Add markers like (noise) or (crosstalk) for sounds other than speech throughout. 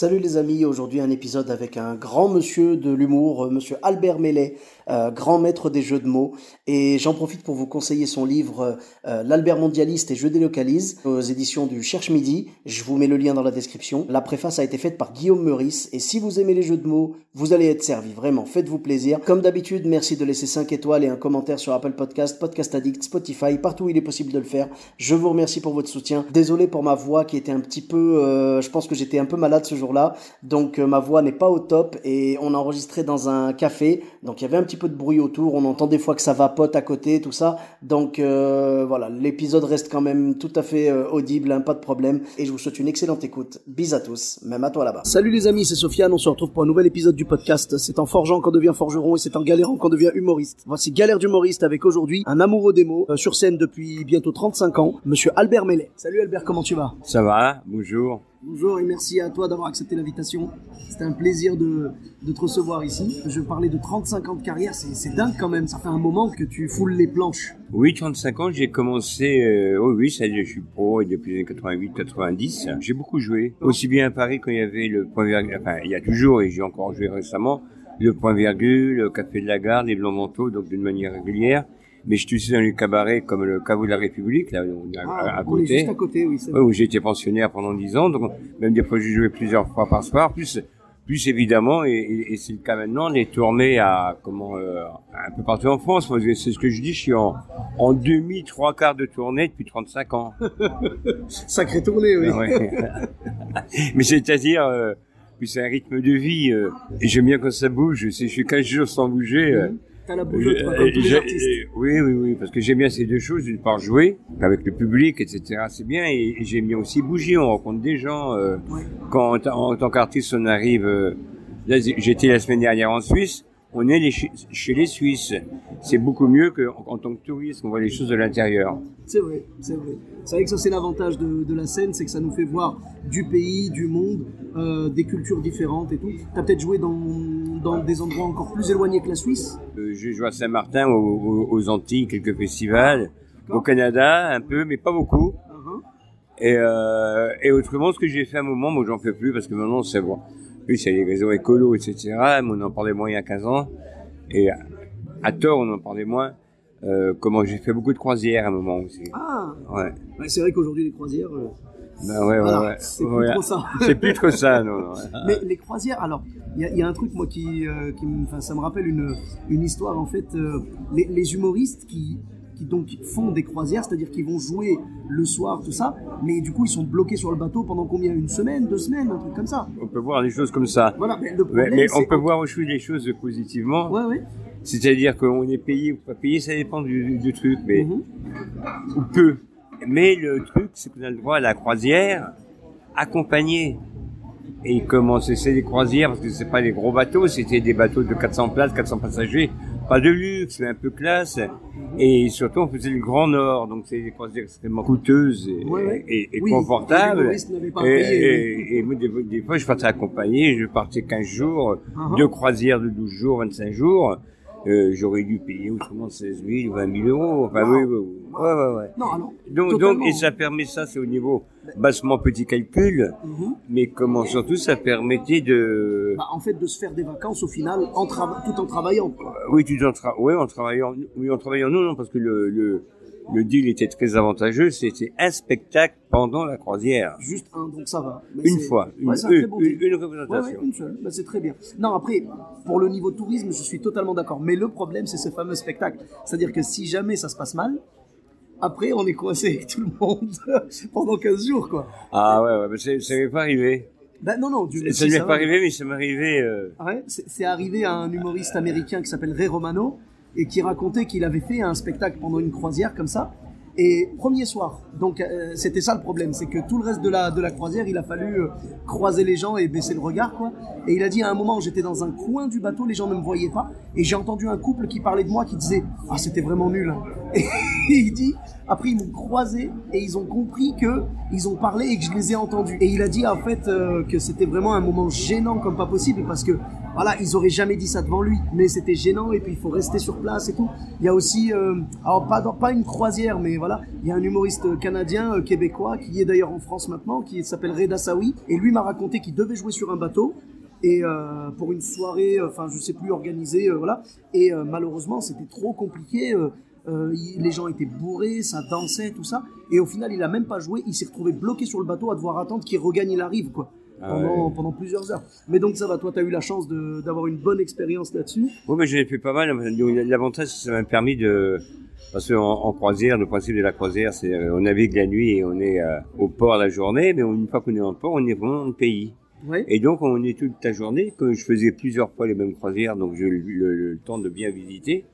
Salut les amis, aujourd'hui un épisode avec un grand monsieur de l'humour, euh, monsieur Albert Mellet, euh, grand maître des jeux de mots. Et j'en profite pour vous conseiller son livre euh, L'Albert mondialiste et je délocalise aux éditions du Cherche Midi. Je vous mets le lien dans la description. La préface a été faite par Guillaume Meurice. Et si vous aimez les jeux de mots, vous allez être servi. Vraiment, faites-vous plaisir. Comme d'habitude, merci de laisser 5 étoiles et un commentaire sur Apple Podcast, Podcast Addict, Spotify, partout où il est possible de le faire. Je vous remercie pour votre soutien. Désolé pour ma voix qui était un petit peu... je pense que j'étais un peu malade ce jour-là. Donc euh, ma voix n'est pas au top et on a enregistré dans un café. Donc il y avait un petit peu de bruit autour. On entend des fois que ça vapote à côté, tout ça. Donc euh, voilà, l'épisode reste quand même tout à fait euh, audible, hein, pas de problème. Et je vous souhaite une excellente écoute. Bis à tous, même à toi là-bas. Salut les amis, c'est Sofiane. On se retrouve pour un nouvel épisode du podcast. C'est en forgeant qu'on devient forgeron et c'est en galérant qu'on devient humoriste. Voici Galère d'humoriste avec aujourd'hui un amoureux des mots euh, sur scène depuis bientôt 35 ans, Monsieur Albert Mellet. Salut Albert, comment tu vas? Ça va, bonjour. Bonjour et merci à toi d'avoir accepté l'invitation. C'était un plaisir de, te recevoir ici. Je parlais de 35 ans de carrière, c'est dingue quand même. Ça fait un moment que tu foules les planches. Oui, 35 ans, j'ai commencé, euh, oh oui, ça je suis pro et depuis les années 88-90. J'ai beaucoup joué, aussi bien à Paris quand il y avait le point virgule, enfin, il y a toujours, et j'ai encore joué récemment, le point virgule, le café de la gare, les blancs manteaux, donc d'une manière régulière. Mais je suis aussi dans les cabarets comme le caveau de la République, là, est à, à Ah, on est côté. juste à côté, oui. vrai. où j'ai été pensionnaire pendant 10 ans, donc même des fois j'ai joué plusieurs fois par soir, plus plus évidemment, et, et- et c'est le cas maintenant, les tournées à comment euh, un peu partout en France. C'est ce que je dis, je suis en, en demi trois quarts de tournée depuis 35 ans. (laughs) Sacrée tournée, oui. Ouais. (laughs) Mais c'est-à-dire, euh, puis c'est un rythme de vie. Euh, et j'aime bien quand ça bouge. Si je suis 15 jours sans bouger. euh, T'as la bougeotte, quoi, comme tous les j'ai- artistes. oui, oui, oui, parce que j'aime bien ces deux choses. D'une part, jouer avec le public, etc. C'est bien, et, et j'aime bien aussi bouger. On rencontre des gens. euh, Ouais. Quand en, ta- en tant qu'artiste, on arrive. euh, j'étais la semaine dernière en Suisse. On est les chez, les Suisses. C'est beaucoup mieux que en, en tant que touriste. On voit les choses de l'intérieur. C'est vrai, c'est vrai. C'est vrai que ça, c'est l'avantage de, de la scène, c'est que ça nous fait voir du pays, du monde, euh, des cultures différentes et tout. T'as peut-être joué dans, dans des endroits encore plus éloignés que la Suisse? Euh, J'ai joué à Saint-Martin, aux, aux- aux Antilles, quelques festivals. Au Canada, un peu, mais pas beaucoup. Uh-huh. Et, euh, et autrement, ce que j'ai fait à un moment, moi j'en fais plus parce que maintenant c'est bon. Plus il y a les réseaux écolos, etc. Mais on en parlait moins il y a 15 ans. Et à, tort, on en parlait moins. Euh, comment j'ai fait beaucoup de croisières à un moment aussi. Ah Ouais. ouais, C'est vrai qu'aujourd'hui, les croisières, euh, Ben ouais, ouais, voilà, ouais. c'est plus Ouais. trop ça. (laughs) C'est plus trop ça, non. non. Mais les croisières, alors, il y a, il y a un truc, moi, qui, euh, qui ça me rappelle une, une histoire, en fait. euh, les, les humoristes qui, qui donc font des croisières, c'est-à-dire qu'ils vont jouer le soir, tout ça, mais du coup, ils sont bloqués sur le bateau pendant combien? Une semaine, deux semaines, un truc comme ça. On peut voir les choses comme ça. Voilà, mais le Ouais, problème, mais on peut voir aussi les choses positivement. Ouais, ouais. C'est-à-dire qu'on est payé ou pas payé, ça dépend du, du truc, mais Mhm. ou peu. Mais le truc, c'est qu'on a le droit à la croisière accompagnée. Et comment c'est des croisières, parce que c'est pas des gros bateaux, c'était des bateaux de 400 places, 400 passagers, pas de luxe, mais un peu classe. Et surtout, on faisait le Grand Nord, donc c'est des croisières extrêmement coûteuses et, Ouais, ouais. et- et Oui, confortables. pas Et, et- et moi, des, des fois, je partais accompagné, je partais 15 jours, deux croisières de 12 jours, 25 jours. Euh, J'aurais dû payer autrement 16 000 ou 20 000 euros. Enfin, Wow. oui, oui, oui. Ouais, ouais, ouais. Non, alors. Donc, donc, et ça permet ça, c'est au niveau bassement petit calcul, Mhm. mais comment surtout ça permettait de, Bah, en fait, de se faire des vacances au final, en tout en travaillant. quoi. oui, tu en tra... ouais, en travaillant, oui, en travaillant, non, non, parce que le, le, le deal était très avantageux, c'était un spectacle pendant la croisière. Juste un, donc ça va. Mais Une c'est- fois, une, Ouais, un une, bon une- une représentation. ouais, une seule. Bah, c'est très bien. Non, après, pour le niveau tourisme, je suis totalement d'accord. Mais le problème, c'est ce fameux spectacle. C'est-à-dire que si jamais ça se passe mal, après, on est coincé avec tout le monde (laughs) pendant 15 jours, quoi. Ah ouais, ouais, mais ça m'est pas arrivé. Ben non, non, du Ça ne m'est pas arrivé, mais ça m'est arrivé. Euh... Ouais, c'est arrivé à un humoriste américain qui s'appelle Ray Romano et qui racontait qu'il avait fait un spectacle pendant une croisière comme ça Et premier soir, donc euh, c'était ça le problème, c'est que tout le reste de la, de la croisière, il a fallu euh, croiser les gens et baisser le regard, quoi. Et il a dit à un moment, j'étais dans un coin du bateau, les gens ne me voyaient pas, et j'ai entendu un couple qui parlait de moi, qui disait, ah c'était vraiment nul. hein. (laughs) Et il dit, après ils m'ont croisé et ils ont compris que ils ont parlé et que je les ai entendus. Et il a dit en fait euh, que c'était vraiment un moment gênant comme pas possible parce que voilà, ils auraient jamais dit ça devant lui, mais c'était gênant et puis il faut rester sur place et tout. Il y a aussi, euh, alors pas une croisière, mais voilà, il y a un humoriste canadien euh, québécois qui est d'ailleurs en France maintenant, qui s'appelle Reda Sawi, et lui m'a raconté qu'il devait jouer sur un bateau et euh, pour une soirée, euh, enfin je sais plus organisée, euh, voilà. Et euh, malheureusement c'était trop compliqué. euh, euh, les gens étaient bourrés, ça dansait, tout ça. Et au final, il a même pas joué. Il s'est retrouvé bloqué sur le bateau à devoir attendre qu'il regagne la rive, quoi. Pendant, ouais. pendant plusieurs heures. Mais donc ça va, toi, tu as eu la chance d'avoir une bonne expérience là-dessus? Oui, mais j'en ai fait pas mal. L'avantage, que ça m'a permis de... Parce qu'en en croisière, le principe de la croisière, c'est euh, on navigue la nuit et on est euh, au port la journée, mais une fois qu'on est en port, on est vraiment dans le pays. Ouais. Et donc, on est toute la journée. Comme je faisais plusieurs fois les mêmes croisières, donc j'ai eu le, le- le temps de bien visiter.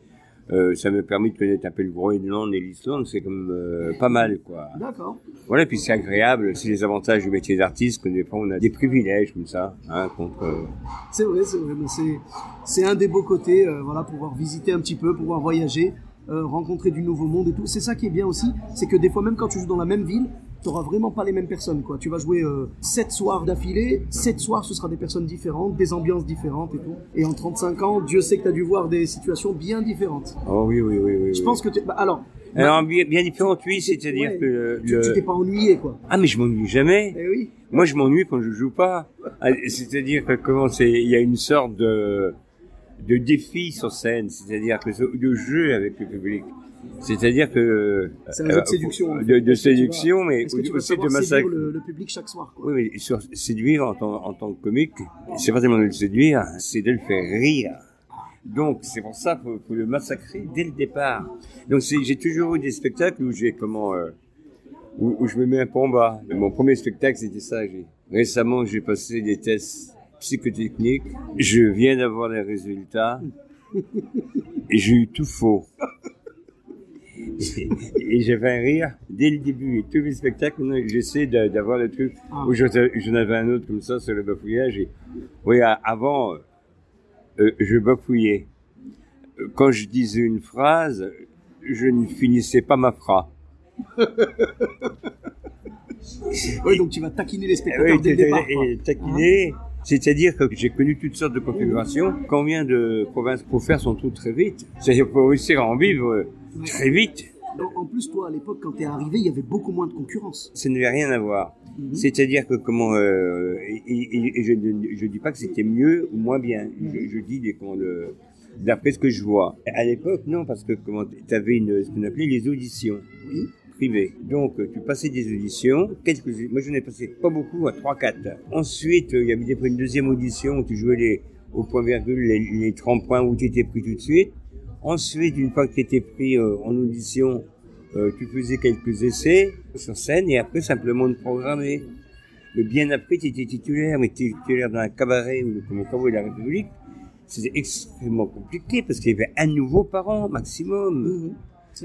Euh, ça m'a permis de connaître un peu le Groenland et l'Islande. C'est comme euh, pas mal, quoi. D'accord. Voilà, puis c'est agréable. C'est les avantages du métier d'artiste que des fois on a des privilèges comme ça, hein, contre. euh, C'est vrai, c'est vrai. mais c'est, c'est un des beaux côtés, euh, voilà, pouvoir visiter un petit peu, pouvoir voyager, rencontrer du nouveau monde et tout. C'est ça qui est bien aussi, c'est que des fois, même quand tu joues dans la même ville, t'auras vraiment pas les mêmes personnes, quoi. Tu vas jouer euh, sept soirs d'affilée, sept soirs, ce sera des personnes différentes, des ambiances différentes et tout. Et en 35 ans, Dieu sait que t'as dû voir des situations bien différentes. Oh oui, oui, oui, oui. Je pense que tu... bah, alors, Alors bien, bien oui, c'est-à-dire Ouais. que le- tu, t'es pas ennuyé, quoi. ah mais je m'ennuie jamais. Eh oui. Moi, je m'ennuie quand je joue pas. Ah, C'est-à-dire que comment c'est, il y a une sorte de de défi sur scène, c'est-à-dire que de jeu avec le public. C'est-à-dire que C'est un jeu de séduction, en fait. de, de séduction, mais que tu aussi de massacre. le, le public chaque soir, quoi. Oui, mais sur séduire en tant, en tant que comique, c'est pas tellement de le séduire, c'est de le faire rire. Donc, c'est pour ça qu'il faut, faut le massacrer dès le départ. Donc, j'ai toujours eu des spectacles où j'ai comment, euh, où, où je me mets un peu en bas. Mon premier spectacle, c'était ça. Récemment, j'ai passé des tests psychotechniques. Je viens d'avoir les résultats. Et j'ai eu tout faux. (laughs) Et j'ai fait un rire dès le début. Et tous mes spectacles, j'essaie d'avoir le truc. Ah. Où j'en avais un autre comme ça sur le bafouillage. Et, oui, avant, euh, je bafouillais. Euh, Quand je disais une phrase, je ne finissais pas ma phrase. (laughs) Ouais, donc tu vas taquiner les spectateurs oui, dès le départ, et taquiner, c'est-à-dire que j'ai connu toutes sortes de configurations. Combien de provinces pour faire son trou très vite? C'est-à-dire pour réussir à en vivre euh, très vite, En, plus, toi, à l'époque, quand t'es arrivé, il y avait beaucoup moins de concurrence. ça n'avait rien à voir. Mhm. C'est-à-dire que comment euh, et, et- et je ne dis pas que c'était mieux ou moins bien. Je, je dis des, comment, le- d'après ce que je vois. À l'époque, non, parce que comment tu avais une ce qu'on appelait les auditions Oui. privées. Donc tu passais des auditions, quelques moi je n'ai passé pas beaucoup à 3 4. Ensuite, euh, il y avait des une deuxième audition où tu jouais les au point virgule les, les 30 points où tu étais pris tout de suite. Ensuite, une fois que tu étais pris euh, en audition, euh, tu faisais quelques essais sur scène et après simplement de programmer. Mais bien après, tu étais titulaire, mais tu étais titulaire dans un cabaret ou le comme cabaret de la République. C'était extrêmement compliqué parce qu'il y avait un nouveau par an maximum. Mhm.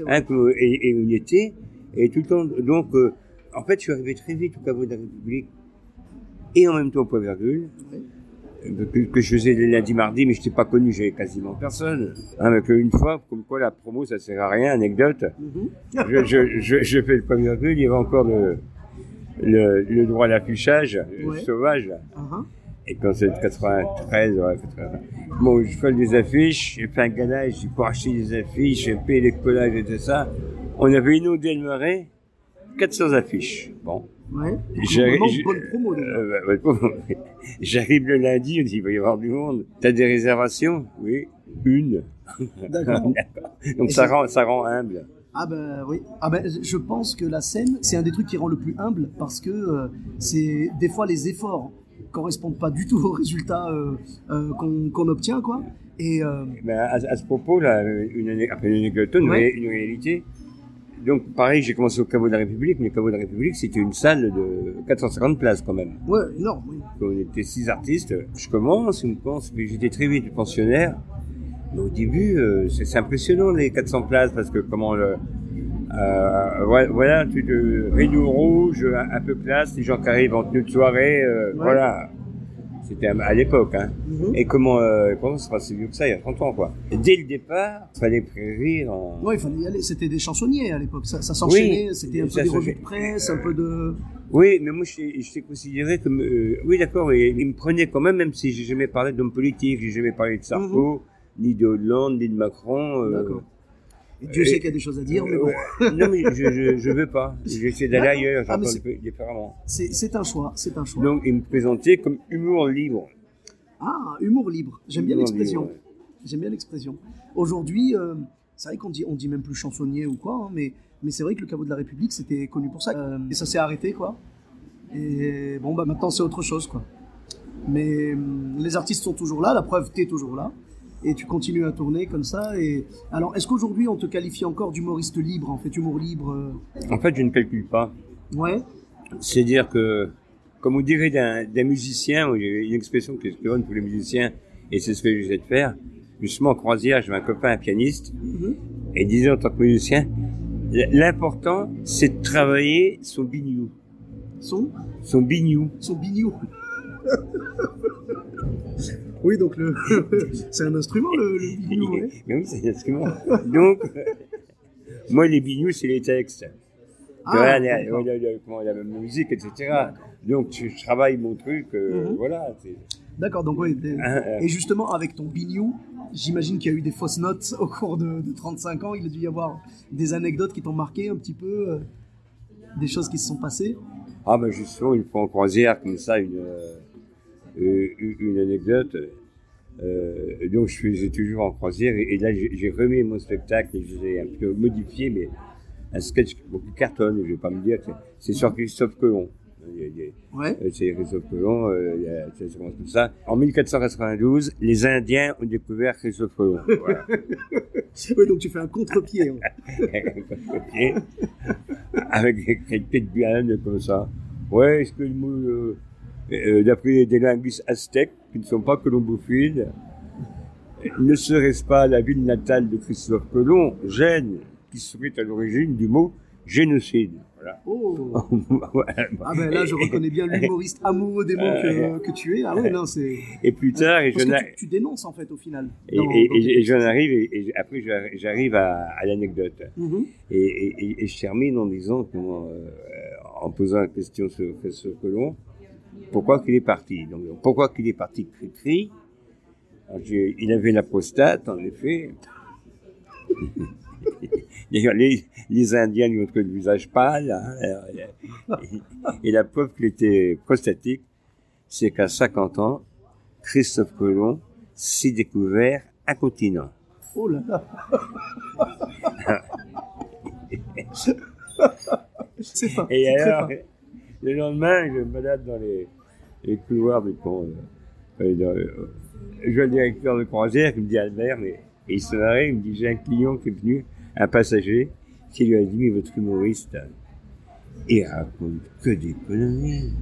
Hein, et, et on y était. Et tout le temps, donc, euh, en fait, je suis arrivé très vite au cabaret de la République et en même temps au point virgule. Que, que je faisais les lundis, mardis, mais je n'étais pas connu, j'avais quasiment personne. Hein, mais qu'une fois, comme quoi la promo, ça sert à rien, anecdote. Mhm. je, je, je, je fais le point virgule, il y avait encore le, le, le droit à l'affichage Ouais. sauvage. Ah. Et quand c'est 93, ouais, 80. Bon, je fais des affiches, j'ai fait un galage, j'ai pour acheter des affiches, j'ai payé les collages et tout ça. On avait inondé le marais, 400 affiches. Bon. Ouais. Euh, bah, promo. (laughs) J'arrive le lundi, on dit, il va y avoir du monde. T'as des réservations? Oui. Une. (laughs) D'accord. (laughs) Donc ça rend, ça rend humble. Ah ben oui. Ah ben je pense que la scène, c'est un des trucs qui rend le plus humble parce que euh, c'est des fois les efforts correspondent pas du tout aux résultats euh, euh, qu'on obtient quoi. Et euh, Ben, à, à ce propos, là, une, une anecdote, une, Ouais. ré- une réalité. Donc, pareil, j'ai commencé au caveau de la République, mais le caveau de la République, c'était une salle de 450 places quand même. ouais, énorme. Oui. On était six artistes. Je commence, on pense, mais j'étais très vite pensionnaire. Mais au début, euh, c'est impressionnant les 400 places parce que comment le, Euh, voilà, truc de rideau rouge, un, un peu classe, les gens qui arrivent en tenue de soirée, euh, voilà. C'était à, l'époque, hein. Mhm. Et comment, euh, comment ça se passait mieux que ça il y a 30 ans, quoi. Et dès le départ, il fallait prévenir en... Ouais, il fallait y aller. C'était des chansonniers à l'époque. Ça, ça s'enchaînait. Oui, C'était un peu des revues de presse, un peu de. Oui, mais moi, je t'ai considéré comme... euh, oui, d'accord, et il me prenait quand même, même si j'ai jamais parlé d'homme politique, j'ai jamais parlé de Sarko, ni de Hollande, ni de Macron. euh, D'accord. Dieu sait qu'il y a des choses à dire, mais bon. non, mais je, je, je veux pas. J'essaie d'aller ailleurs, Ah, mais j'entends peu différemment. C'est un choix. C'est un choix. Donc, il me présentait comme humour libre. Ah, humour libre. J'aime bien l'expression. J'aime bien l'expression. Aujourd'hui, euh, c'est vrai qu'on dit, on dit même plus chansonnier ou quoi, hein, mais, mais c'est vrai que le caveau de la République, c'était connu pour ça. Euh, et ça s'est arrêté, quoi. Et bon, bah maintenant, c'est autre chose, quoi. Mais hum, les artistes sont toujours là, la preuve, t'es toujours là. Et tu continues à tourner comme ça. Et alors, est-ce qu'aujourd'hui, on te qualifie encore d'humoriste libre, en fait, humour libre euh, En fait, je ne calcule pas. Ouais. C'est-à-dire que, comme on dirait d'un musicien, il y a une expression qui est bonne pour les musiciens, et c'est ce que j'essaie de faire. Justement, en croisière, j'avais un copain, un pianiste, Mhm. et il disait en tant que musicien, l'important, c'est de travailler son bignou. Son, Son bignou. son bignou. (laughs) oui, donc le, (laughs) c'est un instrument, le, le ouais. (laughs) Mais oui, c'est un instrument. Donc, moi, les bignous, c'est les textes. Ah, Tu vois, la, la- la- la musique, etc. Donc, je, je travaille mon truc, euh, Mhm. voilà. D'accord, donc oui. Ah, ah. Et justement, avec ton bignou, j'imagine qu'il y a eu des fausses notes (laughs) au cours de, de 35 ans. Il a dû y avoir des anecdotes qui t'ont marqué un petit peu, euh, des choses qui se sont passées. Ah, mais justement, une fois en croisière, comme ça, une, euh, euh, une une anecdote. Euh, donc, je faisais toujours en croisière, et, et là, j'ai remis mon spectacle, et je l'ai un peu modifié, mais un sketch qui cartonne, je vais pas me dire, c'est sur Christophe Colomb. Ouais. Euh, c'est Christophe Colomb, euh, ça commence comme ça. En 1492, les Indiens ont découvert Christophe Colomb. (laughs) Voilà. Oui, donc tu fais un contre-pied. (laughs) ouais. Ok. Avec des qualités de bien comme ça. Ouais, est-ce que le mot, euh, euh, d'après des linguistes aztèques, qui ne sont pas colombophiles, ne serait-ce pas la ville natale de Christophe Colomb, Gênes, qui serait à l'origine du mot génocide Voilà. Oh. (laughs) Ah ben là, je reconnais bien l'humoriste (laughs) amoureux des mots que, que tu es. Ah oui, non, c'est... Et plus tard, et Parce que tu, tu dénonces en fait au final. Et, dans- et- dans et- tes et j'en arrive, et, après j'arri- j'arrive à, à l'anecdote. Et, et- et- et je termine en disant, comment, euh, en posant la question sur, sur Colomb, pourquoi qu'il est parti Donc, pourquoi qu'il est parti Cri-Cri Il avait la prostate, en effet. (laughs) D'ailleurs, les, les Indiens lui ont trouvé le visage pâle. hein, et, et la preuve qu'il était prostatique, c'est qu'à 50 ans, Christophe Colomb s'est découvert un continent. Oh là là. (laughs) c'est fin. Et alors. Le lendemain, je me balade dans les, les couloirs du pont. euh, euh, dans- euh, je vois le directeur de croisière qui me dit Albert, mais et il se marrait, il me dit j'ai un client qui est venu, un passager, qui lui a dit mais votre humoriste, il raconte que des conneries.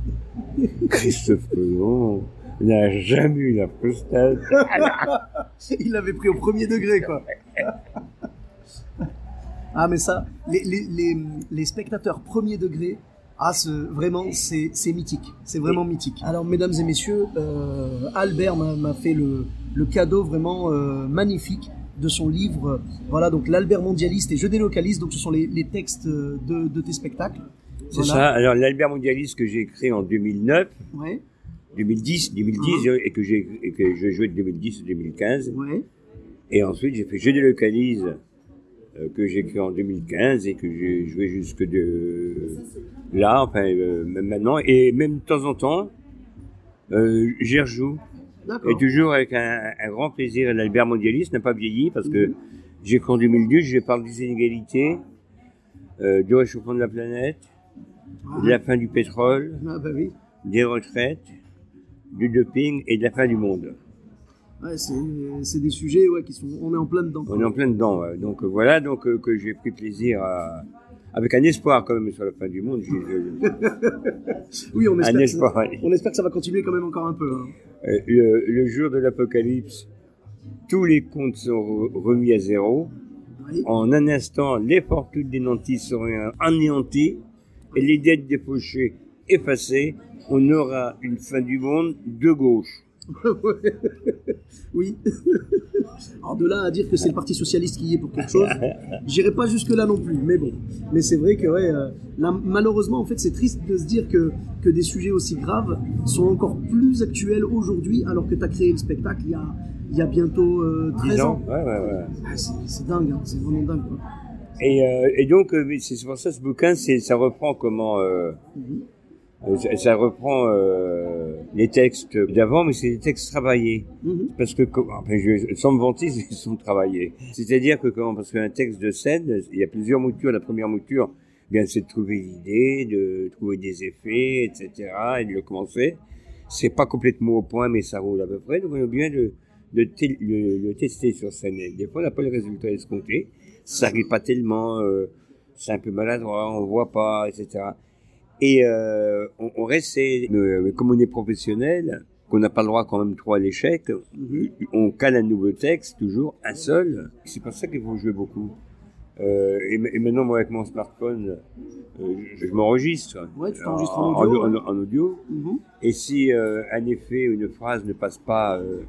(laughs) Christophe Colomb n'a jamais eu la prostate. (laughs) Il l'avait pris au premier degré, quoi. (laughs) Ah, mais ça, les, les, les, les spectateurs premier degré, ah, ce- vraiment, c'est c'est mythique. C'est vraiment mythique. Alors, mesdames et messieurs, euh, Albert m'a m'a fait le, le cadeau vraiment euh, magnifique de son livre. Voilà, donc l'Albert mondialiste et je délocalise. Donc, ce sont les, les textes de, de tes spectacles. C'est Voilà. ça. Alors l'Albert mondialiste que j'ai écrit en 2009, Ouais, 2010, 2010 et que j'ai et que je jouais de 2010 à 2015. ouais. Et ensuite, j'ai fait Je délocalise, euh, que j'ai écrit en 2015 et que j'ai joué jusque de là, enfin, euh, même maintenant. Et même de temps en temps, euh, j'y rejoue. Et toujours avec un, un grand plaisir. L'Albert mondialiste n'a pas vieilli parce que j'ai écrit en 2002, je parle des inégalités, euh, du réchauffement de la planète, de la fin du pétrole, Ah, bah oui. des retraites, du doping et de la fin du monde. Ouais, c'est des sujets ouais, qui sont. On est en plein dedans. On est en plein dedans. ouais. Donc euh, voilà, donc euh, que j'ai pris plaisir à, avec un espoir quand même sur la fin du monde. je- (laughs) Oui, on un espère, ça, espoir. on espère que ça va continuer quand même encore un peu. hein. Euh, le, le jour de l'apocalypse, tous les comptes sont re- remis à zéro. Oui. En un instant, les fortunes des nantis seront anéanties et les dettes des fauchés effacées. On aura une fin du monde de gauche. (laughs) oui. Alors de là à dire que c'est le Parti socialiste qui y est pour quelque chose, j'irai pas jusque là non plus. Mais bon, mais c'est vrai que ouais, euh, là, malheureusement en fait c'est triste de se dire que que des sujets aussi graves sont encore plus actuels aujourd'hui alors que tu as créé le spectacle il y a il y a bientôt euh, 13 10 ans. Ouais, ouais, ouais. Ah, c'est dingue, hein, c'est vraiment dingue. Quoi. Et, euh, et donc, euh, c'est pour ça ce bouquin, c'est ça reprend comment euh, Mhm. Ça, ça reprend euh, les textes d'avant, mais c'est des textes travaillés. Mhm. Parce que, enfin, je, sans me vanter, (laughs) ils sont travaillés. C'est-à-dire que comment, parce qu'un texte de scène, il y a plusieurs moutures. La première mouture, eh bien, c'est de trouver l'idée, de trouver des effets, etc., et de le commencer. C'est pas complètement au point, mais ça roule à peu près. Donc, on a bien de, de le, le tester sur scène. Et des fois, on n'a pas le résultat escompté. Ça arrive pas tellement, euh, c'est un peu maladroit, on voit pas, etc. Et euh, on, on reste, mais comme on est professionnel, qu'on n'a pas le droit quand même trop à l'échec, Mhm. on cale un nouveau texte, toujours un seul. C'est pour ça qu'il faut jouer beaucoup. Euh, et, et maintenant, moi, avec mon smartphone, euh, je, je m'enregistre. Ouais, tu t'enregistres en audio, En, audio. Mhm. Et si euh, un effet ou une phrase ne passe pas, euh,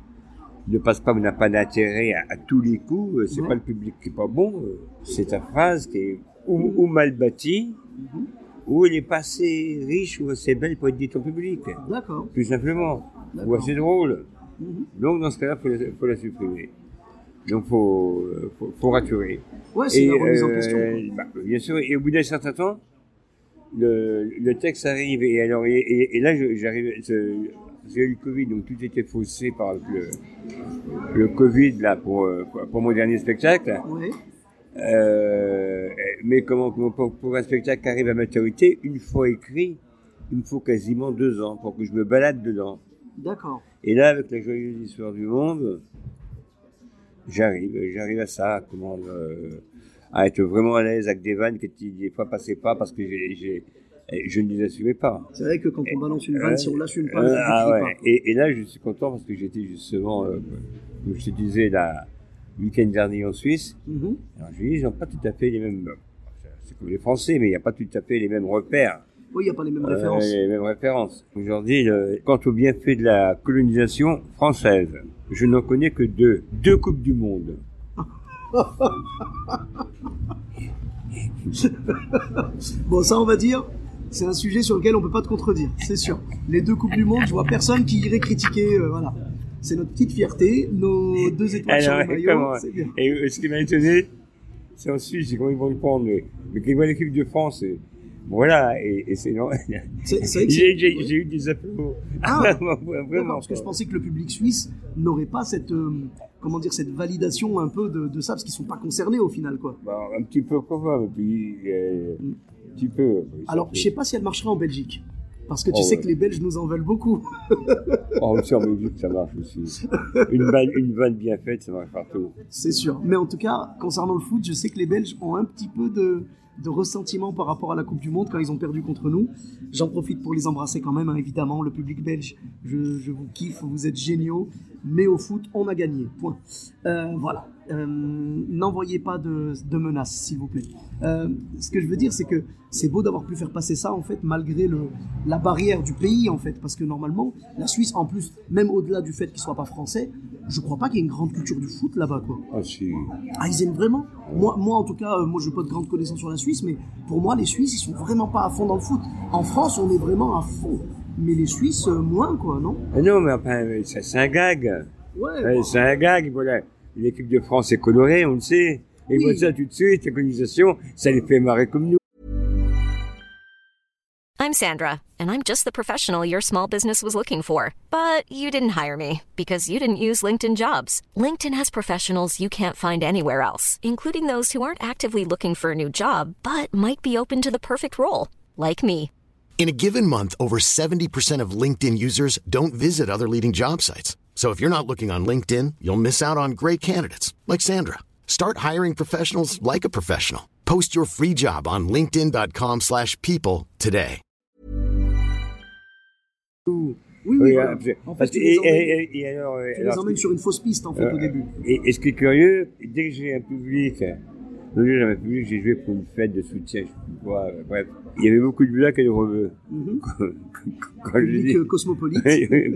ne passe pas ou n'a pas d'intérêt à, à tous les coups, euh, c'est pas le public qui est pas bon, euh, c'est ta phrase qui est ou, ou mal bâtie, Mhm. Ou elle est pas assez riche ou assez belle pour être dite au public, D'accord. tout simplement, ou assez drôle. Mhm. Donc dans ce cas-là, faut, la- faut la supprimer. Donc faut, euh, faut, faut raturer. Ouais, c'est la remise en euh, question. bah, bien sûr, et au bout d'un certain temps, le, le texte arrive et alors et, et- et là j'arrive, j'ai eu le Covid donc tout était faussé par le, le Covid là pour euh, pour- mon dernier spectacle. Euh, mais comment, pour, pour un spectacle qui arrive à maturité, une fois écrit, il me faut quasiment deux ans pour que je me balade dedans. D'accord. Et là, avec la joyeuse histoire du monde, j'arrive, j'arrive à ça, comment, euh, à être vraiment à l'aise avec des vannes qui des fois passaient pas parce que j'ai, j'ai- je ne les assumais pas. C'est vrai que quand on balance une vanne, Euh, si on l'assume pas, Euh, on ah ouais. pas. et, et là, je suis content parce que j'étais justement, comme je te disais, la le week-end dernier en Suisse. Mhm. Alors, je dis, ils n'ont pas tout à fait les mêmes, c'est comme les Français, mais il n'y a pas tout à fait les mêmes repères. Oui, il n'y a pas les mêmes Euh, références. les mêmes références. Aujourd'hui, quant au bienfait de la colonisation française, je n'en connais que deux. Deux Coupes du Monde. (laughs) Bon, ça, on va dire, c'est un sujet sur lequel on peut pas te contredire, c'est sûr. Les deux Coupes du Monde, je vois personne qui irait critiquer, euh, voilà. C'est notre petite fierté, nos deux étoiles sur le maillot, comment- c'est bien. Et euh, ce qui m'a étonné, c'est en Suisse, c'est comment ils vont le prendre, mais, mais quand ils voient l'équipe de France, et, voilà, et, et c'est non. J'ai j'ai- oui. j'ai eu des applaudissements. Ah, (laughs) vraiment. Parce que je quoi. pensais que le public suisse n'aurait pas cette, euh, comment dire, cette validation un peu de, de ça, parce qu'ils sont pas concernés au final, quoi. Bah, un petit peu quand même, et puis, euh, un petit peu. Alors, je sais pas si elle marcherait en Belgique. Parce que tu Oh, sais ouais. que les Belges nous en veulent beaucoup. (laughs) Oh, aussi en Belgique, ça marche aussi. Une vanne, une vanne bien faite, ça marche partout. C'est sûr. Mais en tout cas, concernant le foot, je sais que les Belges ont un petit peu de, de ressentiment par rapport à la Coupe du Monde quand ils ont perdu contre nous. J'en profite pour les embrasser quand même, hein, évidemment, le public belge. Je, je vous kiffe, vous êtes géniaux. Mais au foot, on a gagné. Point. Euh, voilà. Euh, N'envoyez pas de, de menaces, s'il vous plaît. Euh, ce que je veux dire, c'est que c'est beau d'avoir pu faire passer ça, en fait, malgré le, la barrière du pays, en fait. Parce que normalement, la Suisse, en plus, même au-delà du fait qu'ils soient pas français, je crois pas qu'il y ait une grande culture du foot là-bas, quoi. Ah, si. Ah, ils aiment vraiment moi, moi, en tout cas, moi, je n'ai pas de grande connaissance sur la Suisse, mais pour moi, les Suisses, ils sont vraiment pas à fond dans le foot. En France, on est vraiment à fond. Mais les Suisses, euh, moins, quoi, non Ah non, mais enfin, euh, ça, c'est un gag. Ouais. Ouais, c'est un gag, voilà. L'équipe de France est colorée, on le sait. Et Oui. voilà ça tout de suite, la colonisation, ça les fait marrer comme nous. I'm Sandra, and I'm just the professional your small business was looking for. But you didn't hire me because you didn't use LinkedIn jobs. LinkedIn has professionals you can't find anywhere else, including those who aren't actively looking for a new job but might be open to the perfect role, like me. In a given month, over 70% of LinkedIn users don't visit other leading job sites. So if you're not looking on LinkedIn, you'll miss out on great candidates like Sandra. Start hiring professionals like a professional. Post your free job on linkedin.com/people slash people today. Oui, oui, Oui, voilà. Euh, en fait, Parce tu que- les et, emmènes, et- et- et euh, alors, euh, tu les emmènes sur une fausse piste, en fait, Euh, au début. Et, et ce qui est curieux, dès que j'ai un public L'autre jour, j'avais public, j'ai joué pour une fête de soutien, je sais plus quoi, euh, bref. Il y avait beaucoup de blagues et de reveux. Mhm. Quand je dis... cosmopolite.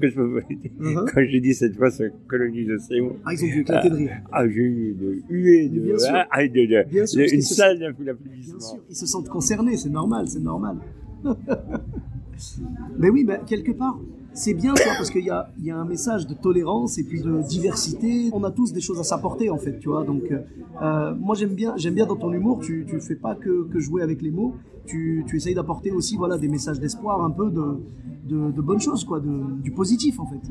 Cosmopolite. Quand j'ai dit cette fois sur colonisation, Ah, ils ont dû éclater de rire. ah, j'ai eu de huées, de, Bien sûr. ah, de, de- Bien sûr, de- une salle Bien d'applaudissements. sûr, ils se sentent concernés, c'est normal, c'est normal. (laughs) mais oui, mais quelque part, c'est bien ça, parce qu'il y a, y a un message de tolérance et puis de diversité. On a tous des choses à s'apporter, en fait, tu vois. Donc, euh, euh, moi, j'aime bien, j'aime bien dans ton humour, tu, tu fais pas que, que jouer avec les mots, tu, tu essayes d'apporter aussi, voilà, des messages d'espoir, un peu de, de, bonnes choses, quoi, du positif, en fait.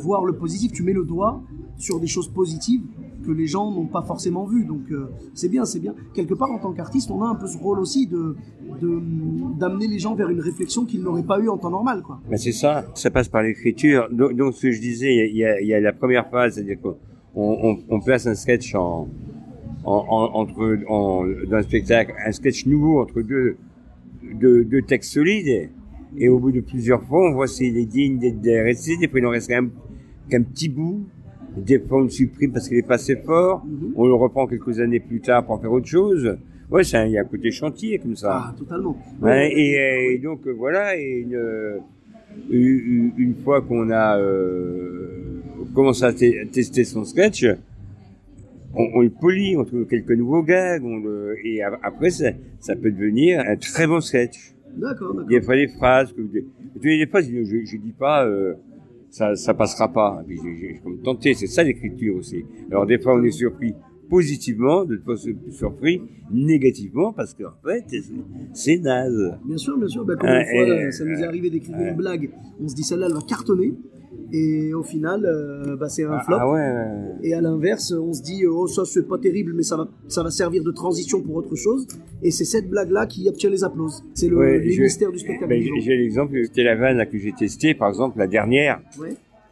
Voir le positif, tu mets le doigt sur des choses positives que les gens n'ont pas forcément vues. Donc, euh, c'est bien, c'est bien. Quelque part, en tant qu'artiste, on a un peu ce rôle aussi de, d'amener les gens vers une réflexion qu'ils n'auraient pas eu en temps normal, quoi. Ben c'est ça, ça passe par l'écriture. Donc, donc, ce que je disais, il y a, il y a la première phase, c'est-à-dire qu'on on, on place un sketch en, en, en- entre en, dans un spectacle, un sketch nouveau entre deux, deux, deux textes solides, et au bout de plusieurs fois, on voit s'il est digne d'être resté. Des fois, il en reste qu'un qu'un petit bout. Des fois, on le supprime parce qu'il est pas assez fort. Mhm. On le reprend quelques années plus tard pour en faire autre chose. Ouais, il y a un côté chantier comme ça. Ah, totalement. Ouais, et, et donc voilà, et une, une, une fois qu'on a euh, commencé à te- tester son sketch, on, on le polit, on trouve quelques nouveaux gags, on le, et après ça, ça peut devenir un très bon sketch. D'accord, d'accord. Des fois des phrases, que, des, des phrases, je, je dis pas, euh, ça, ça passera pas. Et puis j'ai- j'ai comme tenté, c'est ça l'écriture aussi. Alors des fois on est surpris positivement, fois on est surpris négativement parce qu'en fait c'est- naze. Bien sûr, bien sûr. Bah, combien de Euh, fois, ça nous est arrivé d'écrire une blague, on se dit celle-là, elle va cartonner, et au final, euh, bah, c'est un flop. Ah ouais, ouais. Et à l'inverse, on se dit, oh, ça c'est pas terrible, mais ça va, ça va servir de transition pour autre chose. Et c'est cette blague-là qui obtient les applauses. C'est le, Ouais, les je- mystères du spectacle. Ben, j'ai j'ai l'exemple, c'était la vanne là, que j'ai testée, par exemple, la dernière.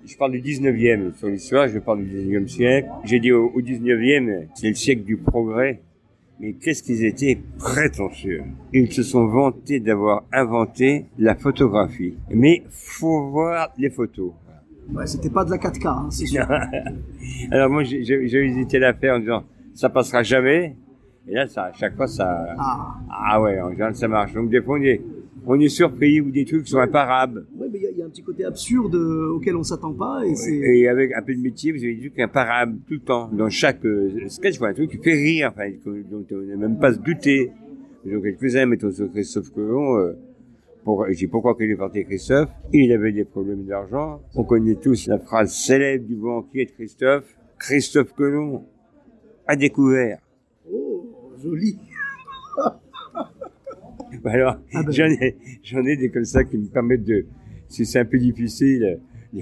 Je parle du 19e sur l'histoire, je parle du 19e siècle. J'ai dit au, au 19e, c'est le siècle du progrès. Mais qu'est-ce qu'ils étaient prétentieux? Ils se sont vantés d'avoir inventé la photographie. Mais faut voir les photos. Ouais, c'était pas de la 4K, hein, c'est sûr. (laughs) Alors moi, j'ai- hésité à la faire en disant, ça passera jamais. Et là, ça, à chaque fois, ça... Ah, Ah ouais, en général, ça marche. Donc des fois, on est, on est surpris ou des trucs sont imparables. ouais, mais il y a- il y, a un petit côté absurde euh, auquel on s'attend pas, et. Et avec un peu de métier, vous avez des trucs imparables tout le temps. Dans chaque euh, sketch, vous voyez un truc qui fait rire, enfin, dont on n'a même pas se douter. Donc quelques-uns, mettons sur Christophe Colomb, euh, pour, je dis pourquoi qu'il est parti Christophe, il avait des problèmes d'argent. On connaît tous la phrase célèbre du banquier de Christophe, Christophe Colomb a découvert. Oh, joli. (laughs) (laughs) Bah Alors, Ah ben. j'en ai, j'en ai des comme ça qui me permettent de, si c'est un peu difficile, (laughs)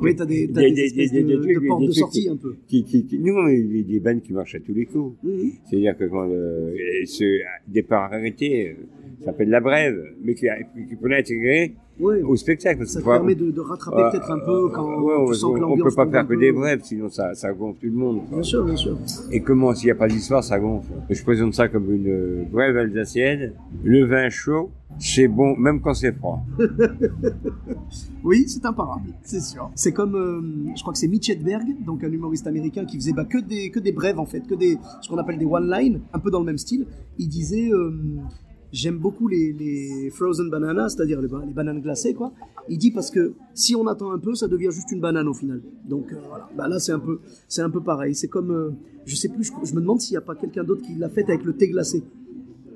Oui, t'as des, t'as Des- des, des- espèces des- de, des de trucs- portes des de sortie un peu. qui, qui, qui, nous, il y a des bandes qui marchent à tous les coups. Mhm. C'est-à-dire que quand le, ce départ arrêté, euh, ça s'appelle la brève, mais qui, qui peut l'intégrer Ouais. au spectacle. parce Ça que te parfois- permet de, de rattraper euh, peut-être un peu quand ouais, on, tu sens que on, on l'ambiance peut pas faire que des brèves, sinon ça, ça gonfle tout le monde. quoi. Bien sûr, bien sûr. Et comment, s'il n'y a pas d'histoire, ça gonfle. Je présente ça comme une euh, brève alsacienne. Le vin chaud, c'est bon, même quand c'est froid. (laughs) Oui, c'est imparable, c'est sûr. C'est comme, euh, je crois que c'est Mitch Hedberg, donc un humoriste américain qui faisait bah, que des que des brèves en fait, que des ce qu'on appelle des one line, un peu dans le même style. Il disait euh, j'aime beaucoup les, frozen bananas, c'est-à-dire les bananes glacées quoi. Il dit parce que si on attend un peu, ça devient juste une banane au final. Donc euh, voilà, bah là c'est un peu c'est un peu pareil. C'est comme euh, je sais plus, je, je me demande s'il n'y a pas quelqu'un d'autre qui l'a fait avec le thé glacé.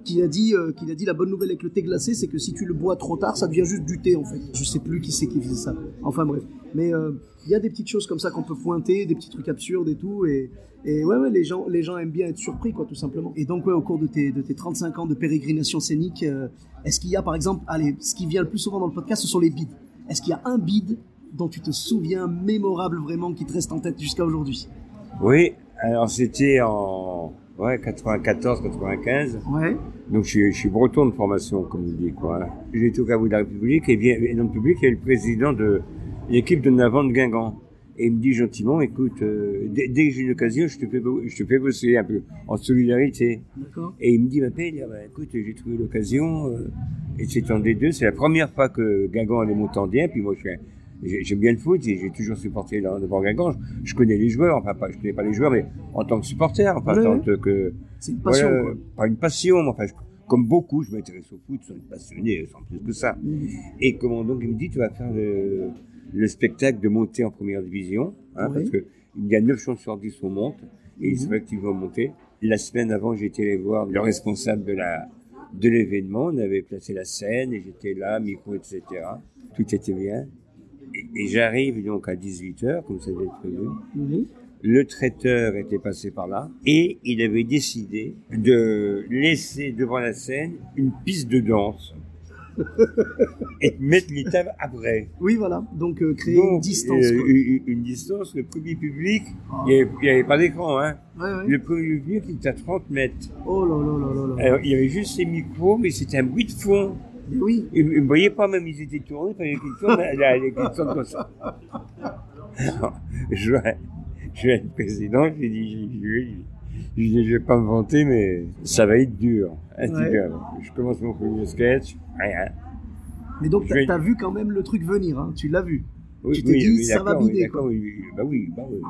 Qui a dit, euh, qu'il a dit la bonne nouvelle avec le thé glacé, c'est que si tu le bois trop tard, ça devient juste du thé en fait. Je sais plus qui c'est qui faisait ça. Enfin bref. Mais euh, il y a des petites choses comme ça qu'on peut pointer, des petits trucs absurdes et tout. Et, ouais, les gens, les gens aiment bien être surpris, quoi, tout simplement. Et donc, ouais, au cours de tes, de tes 35 ans de pérégrination scénique, euh, est-ce qu'il y a par exemple, allez, ce qui vient le plus souvent dans le podcast, ce sont les bides. Est-ce qu'il y a un bide dont tu te souviens mémorable vraiment qui te reste en tête jusqu'à aujourd'hui? Oui, alors c'était en ouais, 94, 95. Ouais. Donc je, suis- je suis breton de formation, comme on dit. quoi. J'ai été au caveau de la République et, bien, et dans le public, il y a le président de l'équipe de Navant de Guingamp. Et il me dit gentiment, écoute, euh, dès, dès que j'ai une occasion, je te, fais, je te fais bosser un peu en solidarité. D'accord. Et il me dit, il dit, ah bah, écoute, j'ai trouvé l'occasion. euh, et c'est en D2, c'est la première fois que Guingamp allait monter en D1. Puis moi, je suis j'aime bien le foot et j'ai toujours supporté le, Bourg-Guingamp. Je, je connais les joueurs, enfin pas, je connais pas les joueurs, mais en tant que supporter, enfin en tant que C'est une passion, voilà, quoi. pas une passion, mais enfin je- comme beaucoup, je m'intéresse au foot, sans être passionné, sans plus que ça. Mhm. Et comment donc il me dit tu vas faire le, le spectacle de monter en première division, hein, Oui. parce que il y a 9 chances sur 10 on monte, et Mhm. c'est vrai qu'ils vont monter. La semaine avant, j'étais allé voir le responsable de la de l'événement, on avait placé la scène et j'étais là, micro, etc. Tout était bien. Et, et j'arrive donc à 18h, comme ça devait être prévu. Mhm. Le traiteur était passé par là et il avait décidé de laisser devant la scène une piste de danse (laughs) et mettre les tables après. Oui, voilà. Donc, euh, créer une distance. euh, une, une distance, le premier public, il n'y avait, pas d'écran, hein. Ouais, ouais. Le premier public il était à 30 mètres. Oh là là là là là. Alors, il y avait juste ces micros, mais c'était un bruit de fond. Oui. Ils ne voyaient pas, même ils étaient tournés, il fallait qu'ils tournent, qu'ils tournent comme ça. Alors, je vois le président, je lui dis, je, je, je, dis, je vais pas me vanter, mais ça va être dur. Un petit Ouais. peu. Je commence mon premier sketch, rien. Mais donc, vais- t'as vu quand même le truc venir, hein. Tu l'as vu. Oui, Tu t'es oui, dit, ça va bider, d'accord, oui, bah oui, bah oui.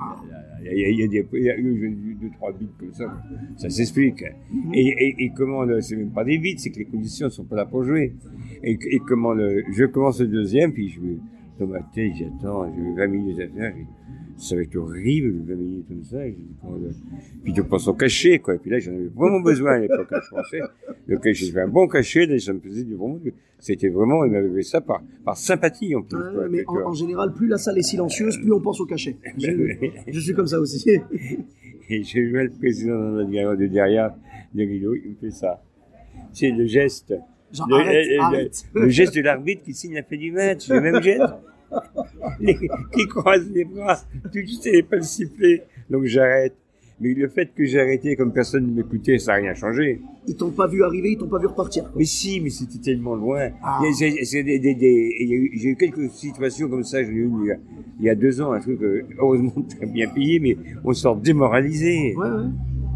Il y a, eu deux, trois bits comme ça, ça s'explique. Mhm. Et, et, et comment, c'est même pas des bits, c'est que les conditions sont pas là pour jouer. Et, et comment le, je commence le deuxième, puis je me, dans ma tête, j'attends, j'ai 20 minutes à faire, ça va être horrible, 20 minutes comme ça, et je le- puis tu penses au cachet, quoi. Et puis là, j'en avais vraiment besoin à l'époque, je pensais. Donc, j'ai fait un bon cachet, là, ça me faisait du bon, c'était vraiment, il m'avait fait ça par, par sympathie, en plus, quoi, mais en, général, plus la salle est silencieuse, plus on pense au cachet. (laughs) Je, je suis comme ça aussi. (laughs) Et je vois le président de derrière, de Guido, il me fait ça. C'est le geste. Genre, Le, arrête, le- le- arrête. le geste de l'arbitre qui signe la fin du match, le même geste. (laughs) (laughs) Les- qui croise les bras, tout de suite, il pas le sifflet. Donc j'arrête. Mais le fait que j'ai arrêté comme personne ne m'écoutait, ça n'a rien changé. Ils t'ont pas vu arriver, ils t'ont pas vu repartir. quoi. Mais si, mais c'était tellement loin. Ah. J'ai eu quelques situations comme ça, eu une il y a, deux ans, un truc, euh, heureusement (laughs) très bien payé, mais on sort démoralisé. Ouais, ouais.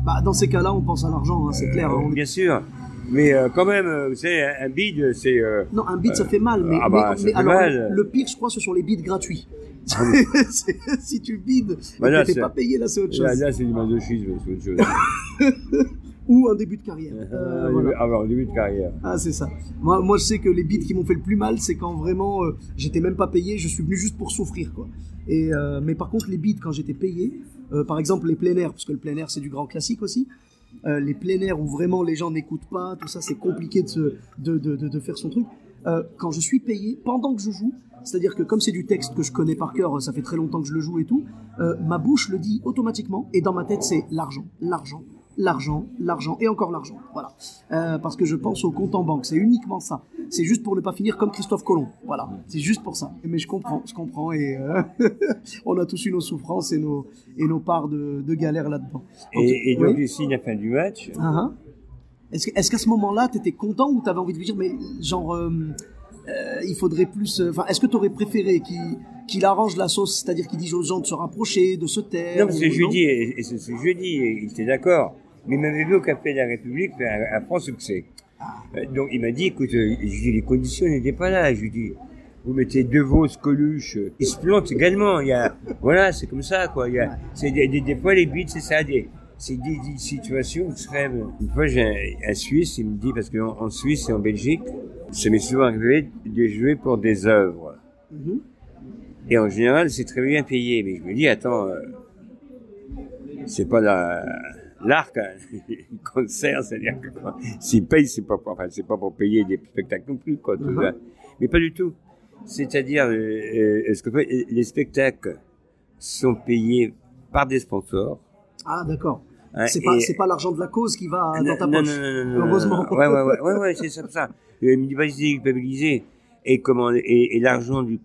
Bah, dans ces cas-là, on pense à l'argent, hein, c'est clair. Euh, On- Bien sûr. Mais euh, quand même, euh, vous savez, un, bid, c'est... euh, Non, un bid, ça fait mal. Mais, ah bah, mais- ça mais fait alors, mal. le pire, je crois, ce sont les bids gratuits. (laughs) C'est- (laughs) si tu bides Bah et que t'es pas payé, là, c'est autre chose. là, là, c'est du masochisme, c'est autre chose. (laughs) Ou un début de carrière. Euh, voilà. Ah bah, début de carrière. Ah, c'est ça. Moi, moi, je sais que les bids qui m'ont fait le plus mal, c'est quand vraiment euh, j'étais même pas payé, je suis venu juste pour souffrir, quoi. Et euh, mais par contre, les bids quand j'étais payé, par exemple les plein air, parce que le plein air c'est du grand classique aussi. Euh, les plein air où vraiment les gens n'écoutent pas, tout ça, c'est compliqué de, se, de, de, de, faire son truc. Euh, quand je suis payé, pendant que je joue, c'est-à-dire que comme c'est du texte que je connais par cœur, ça fait très longtemps que je le joue et tout, euh, ma bouche le dit automatiquement, et dans ma tête c'est l'argent, l'argent, l'argent, l'argent, et encore l'argent. Voilà. Euh, parce que je pense au compte en banque, c'est uniquement ça. C'est juste pour ne pas finir comme Christophe Colomb. Voilà, c'est juste pour ça. Mais je comprends, je comprends, et euh, (laughs) on a tous eu nos souffrances et nos, et nos parts de, de galère là-dedans. Et, et donc, oui. ici, la fin du match, Ah, ah. Est-ce que- est-ce qu'à ce moment-là, tu étais content ou tu avais envie de lui dire, mais genre, euh, il faudrait plus. Enfin, est-ce que tu aurais préféré qu'il qu'il arrange la sauce, c'est-à-dire qu'il dise aux gens de se rapprocher, de se taire Non, ou- jeudi, et, et c'est c'est jeudi, et il était d'accord. Mais il m'avait vu au Café de la République faire un, un franc succès. Euh, Donc il m'a dit, écoute, euh, je dis, les conditions n'étaient pas là. Je lui dis, vous mettez deux veaux, Coluche, euh, ils se plantent également. Il y a, voilà, c'est comme ça, quoi. Il y a, c'est des, des, des fois les buts, c'est ça, des, c'est des, des situations extrêmes. Une fois, j'ai un, un Suisse, il me dit, parce qu'en en Suisse et en Belgique, ça m'est souvent arrivé de jouer pour des œuvres. Mhm. Et en général, c'est très bien payé. Mais je me dis, attends, euh, c'est pas la, l'arc, hein, (laughs) le concert, c'est-à-dire que s'ils payent, c'est pas, pour- enfin, c'est pas pour payer des spectacles non plus, quoi. tout ça. Mais pas du tout. C'est-à-dire, euh, euh, que les spectacles sont payés par des sponsors Ah, d'accord. hein, C'est pas, et- c'est pas l'argent de la cause qui va dans ta non, poche. non, non, non, non, Heureusement. non. Ouais, ouais, ouais, ouais, ouais, c'est ça, ça. Pas de culpabiliser. Et comment, et, et l'argent du,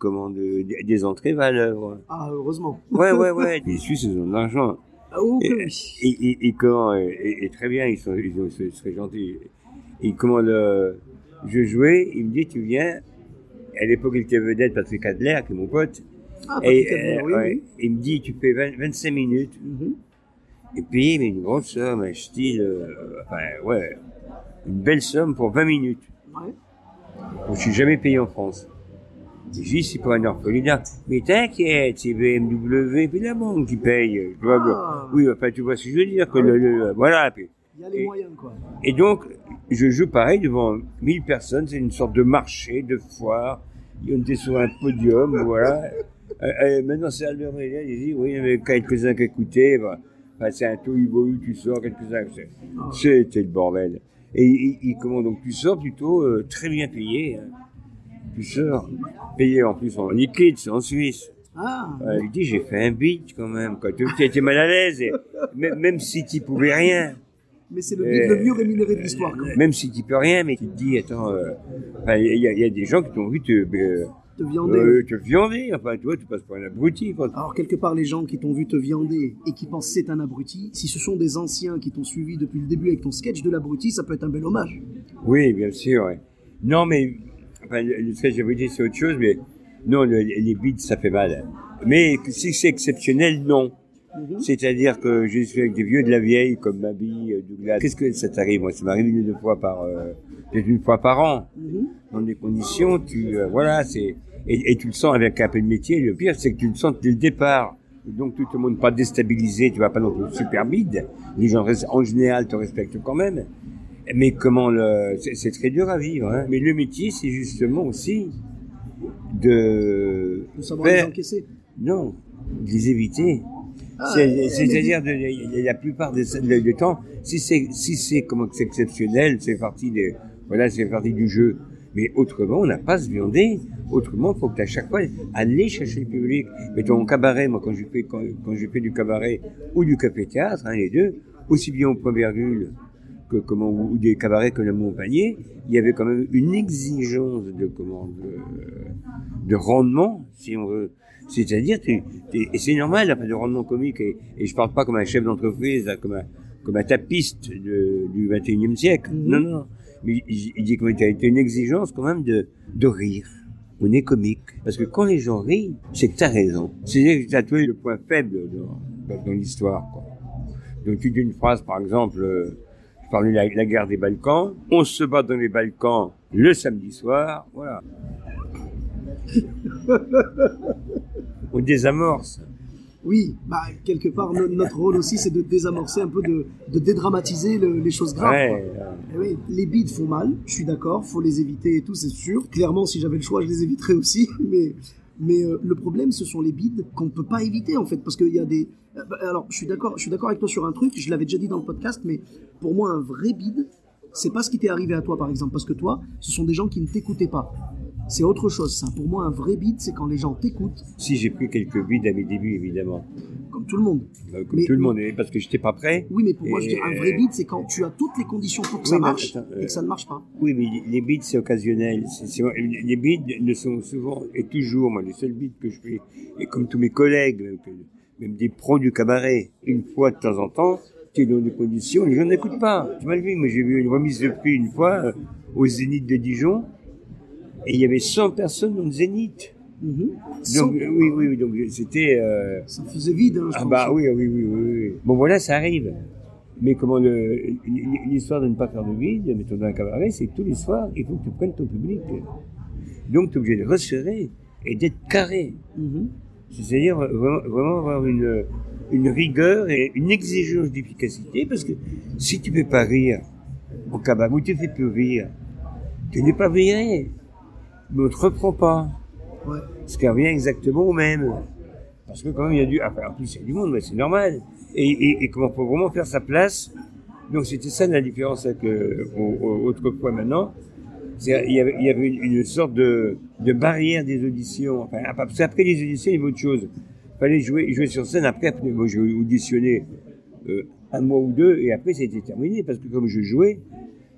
des entrées va à l'œuvre. Ah, heureusement. Ouais, ouais, (laughs) ouais. Les Suisses, ils ont de l'argent. Ah, oh, Et, oui. et, très bien, ils sont, ils, ont- ils sont très gentils. Et comment le, je jouais, il me dit, tu viens. À l'époque, il était vedette Patrick Adler, qui est mon pote. Ah, et, Patrick Adler, euh, oui, ouais. oui. il me dit, tu fais 20 25 minutes. Mhm. Et puis, mais une grosse somme, un style, euh, enfin, ouais, une belle somme pour 20 minutes. Ouais. Je suis jamais payé en France. C'est pas un orphelinat. Mais t'inquiète, c'est BMW, puis la banque qui paye. Tu vois, Ah. Oui, enfin, tu vois ce que je veux dire, que le, le- voilà. puis- Il y a les Et- moyens, quoi. et donc, je joue pareil devant 1000 personnes, c'est une sorte de marché, de foire. On était sur un podium, voilà. (laughs) Euh, euh, maintenant, c'est Albert Mélian, il dit, oui, il y avait quelques-uns qui écoutaient, bah, bah, c'est un taux bohu tu sors, quelques-uns, c'est- c'était le bordel. Et il, il- comment donc tu sors plutôt euh, très bien payé. hein. Payé en plus en liquide, c'est en Suisse. Ah, Euh, il dit, j'ai fait un beat quand même, quoi. Tu étais mal à l'aise, même, même si tu pouvais rien. mais c'est le, Euh, le mieux rémunéré de l'histoire, quand même. Si tu peux rien, mais tu te dis, attends, euh, il y, a- il y a des gens qui t'ont vu te, euh, Te viander. euh, te viander, enfin, tu vois, tu passes pour un abruti, quoi. Alors, quelque part, les gens qui t'ont vu te viander et qui pensent c'est un abruti, si ce sont des anciens qui t'ont suivi depuis le début avec ton sketch de l'abruti, ça peut être un bel hommage. Oui, bien sûr, ouais. Non, mais, enfin, le, le sketch d'abruti, c'est autre chose, mais, non, le- les bides, ça fait mal. Mais si c'est exceptionnel, non. Mhm. C'est-à-dire que je suis avec des vieux de la vieille, comme Mabi, euh, Douglas. Qu'est-ce que ça t'arrive? Moi, ça m'arrive une ou deux fois par, euh, une fois par an. Mhm. dans des conditions, tu euh, voilà, c'est et, et tu le sens avec un peu de métier. Le pire, c'est que tu le sens dès le départ. Donc tout le monde pas déstabilisé, tu vas pas non plus super bide. Les gens en général te respectent quand même. Mais comment le, c'est très dur à vivre. Hein. Mais le métier, c'est justement aussi de Faut savoir les faire- encaisser. non, de les éviter. Ah, C'est- mais- C'est-à-dire, de, de- la plupart des, de- du temps, si c'est si c'est comment c'est exceptionnel, c'est partie des voilà, c'est partie du jeu. Mais autrement, on n'a pas se viander. Autrement, il faut que à chaque fois aller chercher le public. Mettons au cabaret, moi quand je fais quand, quand je fais du cabaret ou du café théâtre, hein, les deux, aussi bien au point virgule que comment ou des cabarets comme la Montpanier, il y avait quand même une exigence de comment de, de rendement, si on veut. C'est-à-dire, tu- tu- et c'est normal, enfin, de rendement comique. Et, et je parle pas comme un chef d'entreprise, comme un comme un tapiste de- du 21e siècle. Mhm. Non, non. Mais il, il dit qu'il y a été une exigence quand même de de rire. On est comique. Parce que quand les gens rient, c'est que t'as raison. C'est-à-dire que t'as trouvé le point faible dans, dans, dans l'histoire, quoi. Donc tu dis une phrase, par exemple, de la, la guerre des Balkans, on se bat dans les Balkans le samedi soir, voilà. (laughs) on désamorce. Oui, bah, quelque part, no- notre rôle aussi, c'est de désamorcer un peu, de, de dédramatiser le- les choses graves. Ouais, Eh oui, les bides font mal, je suis d'accord, faut les éviter et tout, c'est sûr. Clairement, si j'avais le choix, je les éviterais aussi. (laughs) Mais, mais euh, le problème, ce sont les bides qu'on ne peut pas éviter en fait, parce qu'il y a des. euh, Alors, je suis d'accord, je suis d'accord avec toi sur un truc. Je l'avais déjà dit dans le podcast, mais pour moi, un vrai bide, c'est pas ce qui t'est arrivé à toi, par exemple, parce que toi, ce sont des gens qui ne t'écoutaient pas. C'est autre chose, ça. Pour moi, un vrai bide, c'est quand les gens t'écoutent, si j'ai pris quelques bides à mes débuts, évidemment, comme tout le monde. Euh, comme Mais- tout le monde, parce que j'étais pas prêt. Oui, mais pour moi, je dis un vrai bide, c'est quand tu as toutes les conditions pour que Oui, ça marche attends, euh, et que ça ne marche pas. Oui, mais les bides, c'est occasionnel. Les bides ne sont souvent et toujours, moi, les seuls bides que je fais, et comme tous mes collègues, même des pros du cabaret, une fois de temps en temps, tu es dans des conditions, les gens n'écoutent pas. Tu m'as vu, moi j'ai vu une remise de prix une fois euh, au Zénith de Dijon, et il y avait 100 personnes dans le Zénith. Mhm. Donc, euh, oui, oui, oui, donc c'était... euh, Ça faisait vide, hein, je ah pense. bah oui, oui, oui, oui. Bon voilà, ça arrive. Mais comment le, l'histoire de ne pas faire de vide, mettons dans un cabaret, c'est que tous les soirs, il faut que tu prennes ton public. Donc tu es obligé de resserrer et d'être carré. Mhm. C'est-à-dire vraiment, vraiment avoir une, une rigueur et une exigence d'efficacité, parce que si tu ne peux pas rire au cabaret, ou tu ne fais plus rire, tu n'es pas viré. Mais on ne te reprend pas. Ouais. Ce qui revient exactement au même. Parce que quand même, il y a du, enfin, en plus, il y a du monde, mais c'est normal. Et, et, et comment faut vraiment faire sa place. Donc, c'était ça la différence avec, euh, au- au- autrefois maintenant. Il y avait, il y avait une, sorte de, de barrière des auditions. Enfin, après, parce qu'après les auditions, il y avait autre chose. Fallait jouer, jouer sur scène. Après, après moi, j'ai auditionné, euh, un mois ou deux, et après, c'était terminé. Parce que comme je jouais,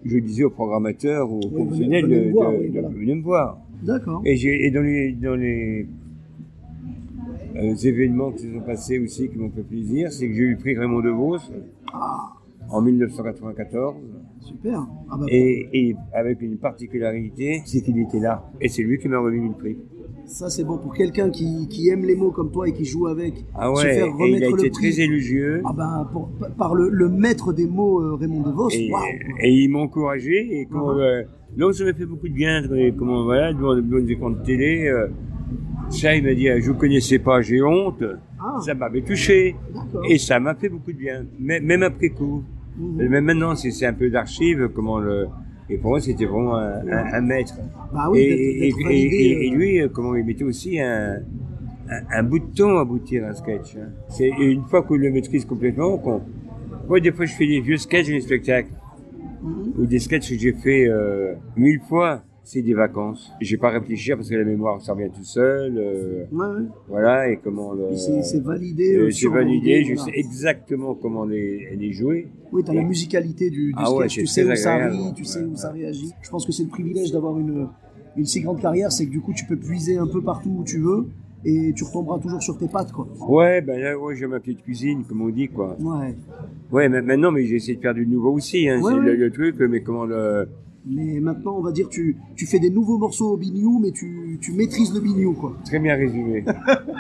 je disais aux programmateurs, aux professionnels de, me voir, de- oui, de- voilà. venez me voir. D'accord. Et, dans les, dans les euh, événements qui se sont passés aussi, qui m'ont fait plaisir, c'est que j'ai eu le prix Raymond DeVos Ah, en 1994. super. Ah bah, Et, et avec une particularité, c'est qu'il était là. Et c'est lui qui m'a remis le prix. Ça, c'est bon pour quelqu'un qui, qui aime les mots comme toi et qui joue avec. Ah se ouais, faire et il a le été prix. très élogieux. Ah bah, pour- par le, le maître des mots, euh, Raymond DeVos. Et, et il m'a encouragé. Et comment, Mhm. euh, donc ça m'a fait beaucoup de bien. comment voilà, devant, devant des de télé, euh, Ça, il m'a dit, je vous connaissais pas, j'ai honte. Ah, Ça m'avait touché. Et ça m'a fait beaucoup de bien, même même après coup. Mhm. Même maintenant, c'est c'est un peu d'archives, comment le... Et pour moi, c'était vraiment un, un- un maître. Bah oui, et, et, et- et- et euh, lui, euh, comment il mettait aussi un, un, bout de temps à aboutir un sketch. hein. C'est une fois qu'on le maîtrise complètement, qu'on... Moi, des fois, je fais des vieux sketchs et des spectacles. Mhm. Ou des sketchs que j'ai fait euh, mille fois. C'est des vacances. J'ai pas réfléchir parce que la mémoire, ça revient tout seul. euh, Ouais, ouais. voilà, et comment le... C'est validé. euh, euh, c'est validé, je sais exactement comment les, les jouer. Oui, tu as la musicalité du, du Ah sketch, tu sais où ça rit, tu sais où ça réagit. Je pense que c'est le privilège d'avoir une, une si grande carrière, c'est que du coup tu peux puiser un peu partout où tu veux et tu retomberas toujours sur tes pattes, quoi. Ouais, ben là, ouais, j'ai ma petite cuisine, comme on dit, quoi. Ouais. Ouais, mais maintenant, mais j'ai essayé de faire du nouveau aussi, hein. Ouais, c'est ouais. le, le truc, mais comment le... Mais maintenant, on va dire, tu, tu fais des nouveaux morceaux au bignou, mais tu, tu maîtrises le bignou, quoi. Très bien résumé.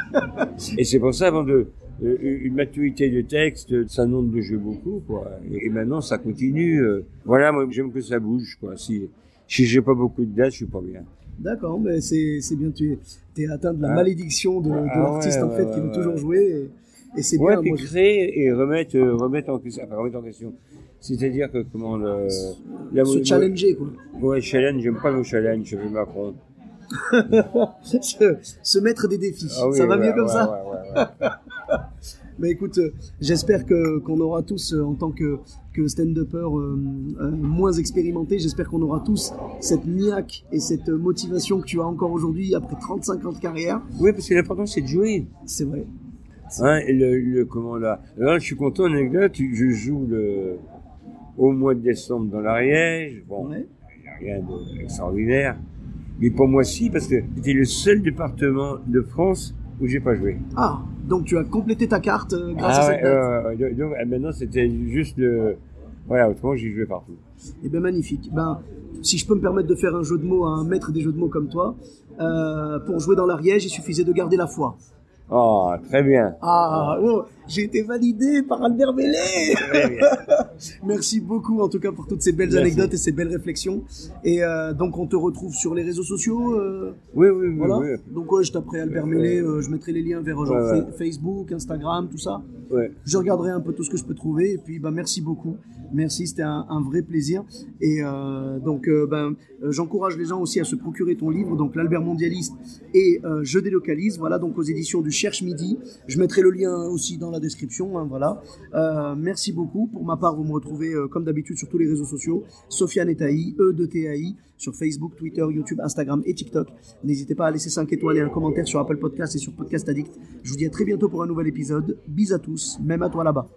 (laughs) et c'est pour ça, avant de... euh, Une maturité de texte, ça demande de jouer beaucoup, quoi. Et, maintenant, ça continue. euh. Voilà, moi, j'aime que ça bouge, quoi. Si, si j'ai pas beaucoup de dates, je suis pas bien. D'accord, mais c'est c'est bien, tu es, es atteint de la Ah. malédiction de, de Ah l'artiste, ouais, en fait, ouais, qui veut ouais, toujours ouais. jouer. Et, et c'est bien. puis moi, je- créer et remettre, euh, remettre en question, enfin, remettre en question. C'est-à-dire que comment le, la- se challenger, quoi. Ouais, challenge, j'aime pas le challenge, je veux Macron. (laughs) se, se mettre des défis. Ah oui, ça va ouais, mieux comme ouais, ça ouais, ouais, ouais. (laughs) Mais écoute, euh, j'espère que qu'on aura tous, euh, en tant que, que stand-upper euh, euh, moins expérimenté, j'espère qu'on aura tous cette niaque et cette euh, motivation que tu as encore aujourd'hui après 35 ans de carrière. Oui, parce que l'important, c'est de jouer. C'est vrai. Hein, le, le, comment là? Là, je suis content, anecdote, je joue le, au mois de décembre dans l'Ariège. Bon, il n'y a rien d'extraordinaire. Mais pour moi, si, parce que c'était le seul département de France où j'ai pas joué. Ah, donc tu as complété ta carte euh, grâce à Ah cette ouais, date. ouais, donc, maintenant, c'était juste le, voilà, autrement, j'ai joué partout. Eh bien, magnifique. Ben, si je peux me permettre de faire un jeu de mots à un maître des jeux de mots comme toi, euh, pour jouer dans l'Ariège, il suffisait de garder la foi. Oh, très bien. Ah, oh, j'ai été validé par Albert Mellet Très bien. (laughs) Merci beaucoup en tout cas pour toutes ces belles Merci. anecdotes et ces belles réflexions. Et euh, donc on te retrouve sur les réseaux sociaux. euh, Oui, oui, oui, voilà. oui. Donc ouais, je taperai Albert Mellet, euh, je mettrai les liens vers genre, Ouais, ouais. Fa- Facebook, Instagram, tout ça. Ouais. Je regarderai un peu tout ce que je peux trouver. Et puis bah merci beaucoup. Merci, c'était un, un vrai plaisir. Et euh, donc euh, ben euh, j'encourage les gens aussi à se procurer ton livre, donc l'Albert mondialiste et Je délocalise. Voilà donc aux éditions du Cherche Midi. Je mettrai le lien aussi dans la description. hein, voilà. Merci beaucoup. Pour ma part, vous me retrouvez euh, comme d'habitude sur tous les réseaux sociaux. Sofiane Etaï, E de TAI, sur Facebook, Twitter, YouTube, Instagram et TikTok. N'hésitez pas à laisser 5 étoiles et un commentaire sur Apple Podcast et sur Podcast Addict. Je vous dis à très bientôt pour un nouvel épisode. Bis à tous, même à toi là-bas.